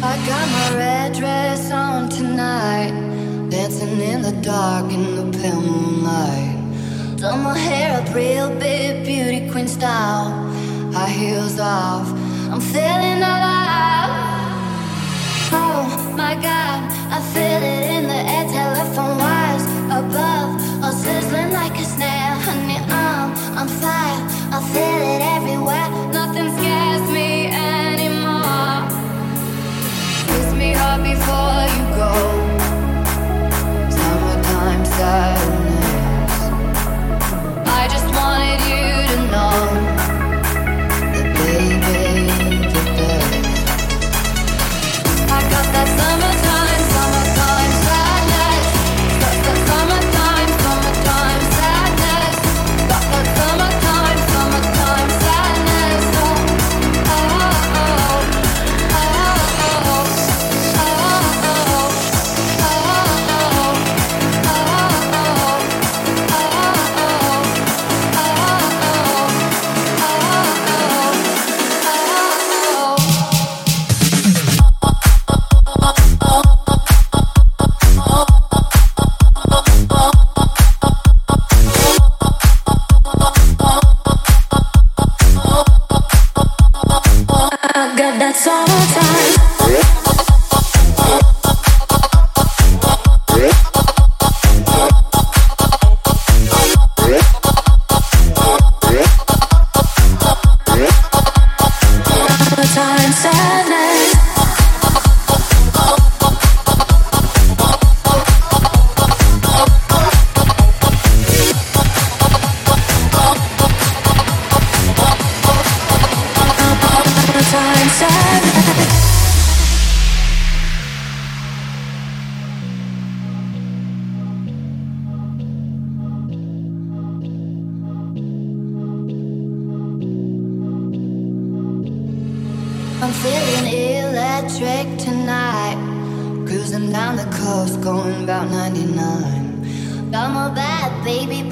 I got my red dress on tonight, dancing in the dark in the pale moonlight. Done my hair up real big, beauty queen style, high heels off. I'm feeling alive. Oh my God, I feel it in the air, telephone wires above, all sizzling like a snare. Honey, I'm on fire, I feel it. I just wanted you to know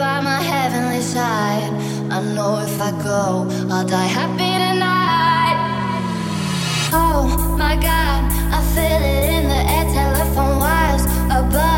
by my heavenly side. I know if I go, I'll die happy tonight. Oh my god, I feel it in the air, telephone wires above,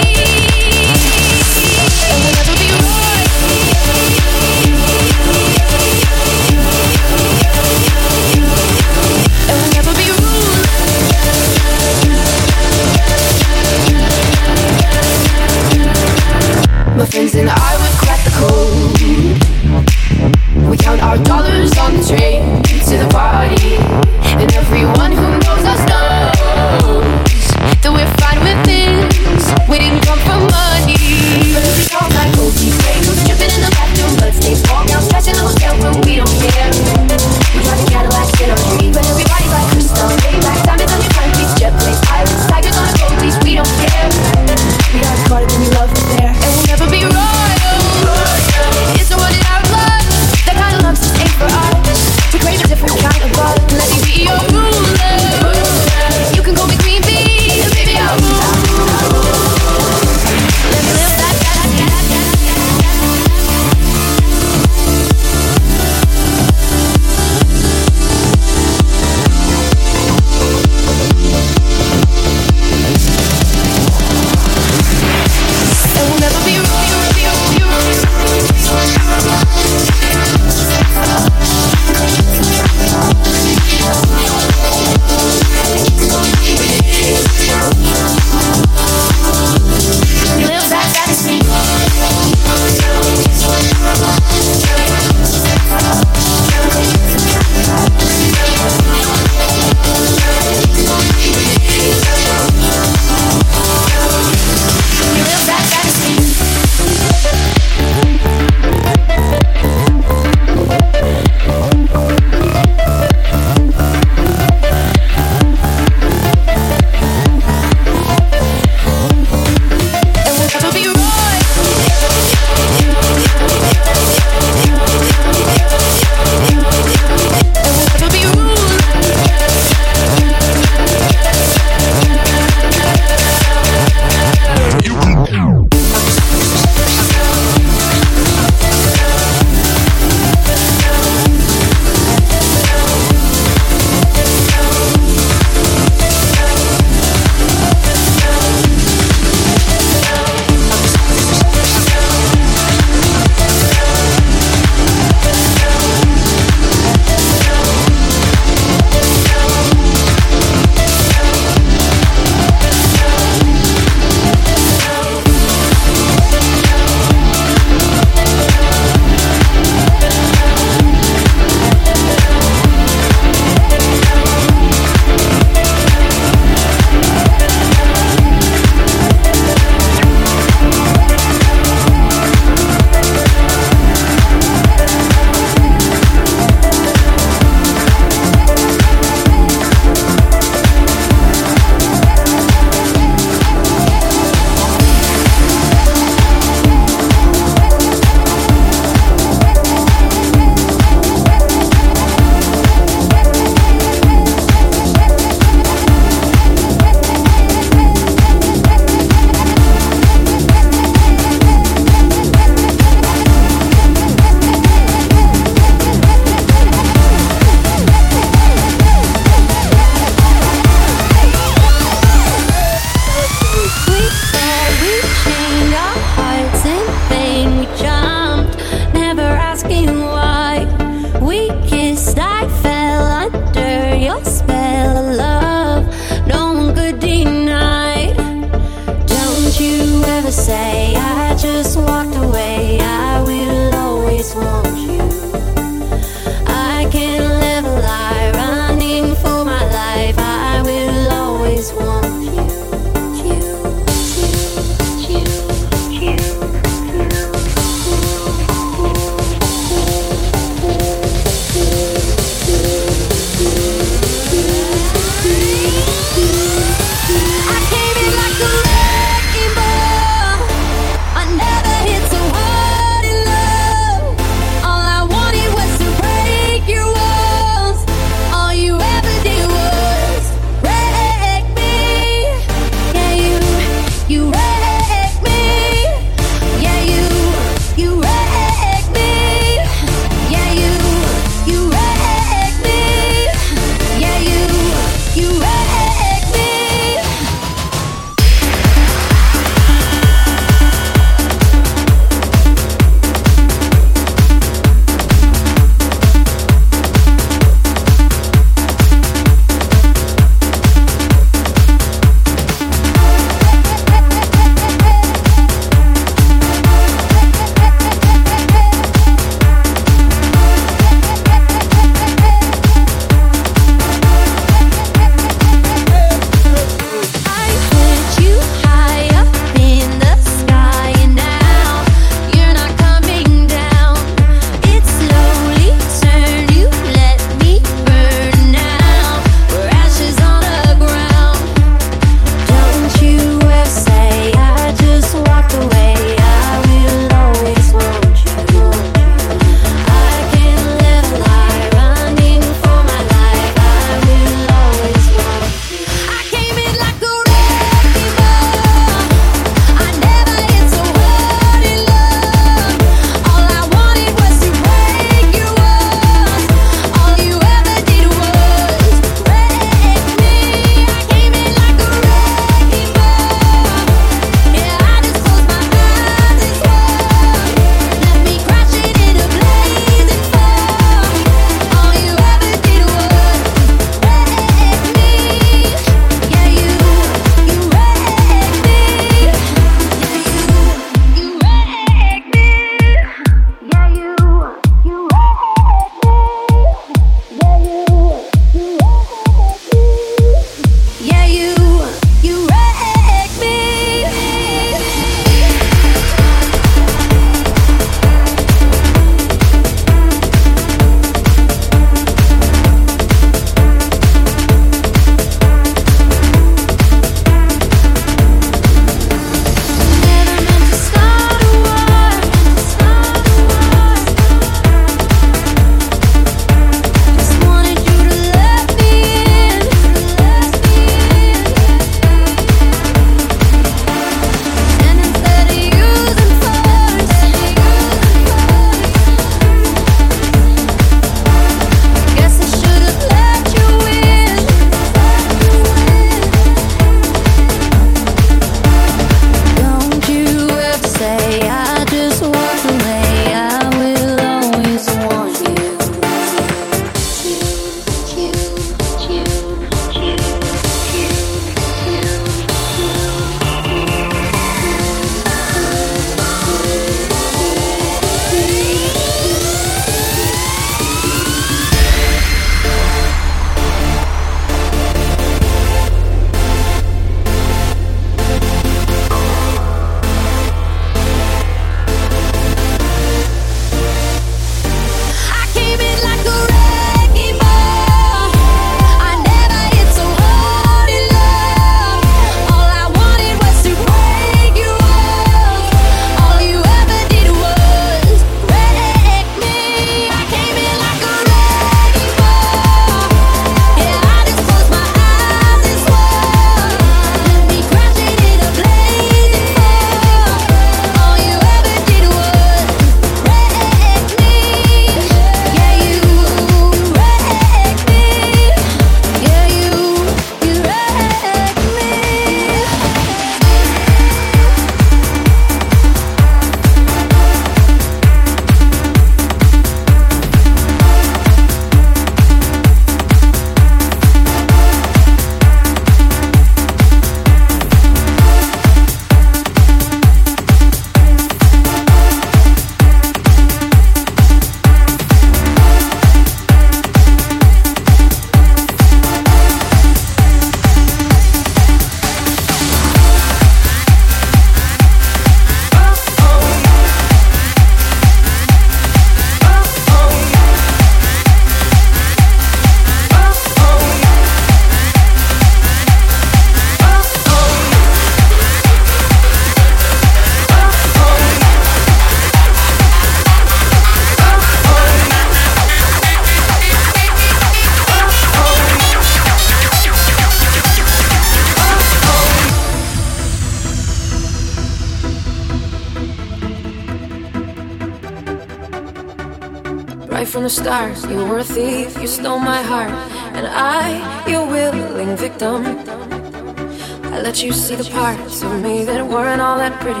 I let you see the parts of me that weren't all that pretty.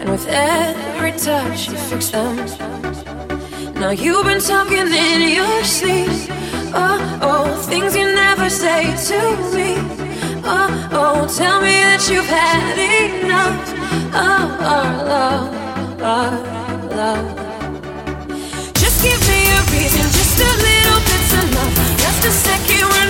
And with every touch, you fix them. Now you've been talking in your sleep. Oh, oh, things you never say to me. Oh, oh, tell me that you've had enough. Oh, our love, love, love. Just give me a reason, just a little bit of love. Just a second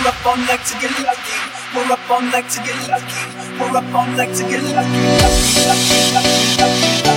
We're up all night to get lucky. We're up all night to get lucky. We're up all night to get lucky. lucky, lucky, lucky, lucky, lucky.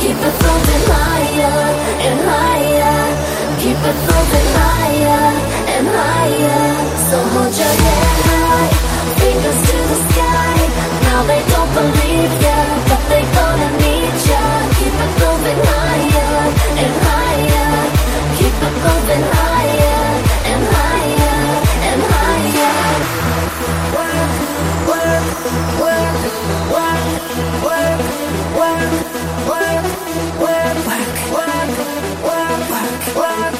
Keep it floating higher and higher. Keep it floating higher and higher. So hold your head high, fingers to the sky. Now they don't believe ya, but they gonna need ya. Keep it higher and higher. Keep it higher What?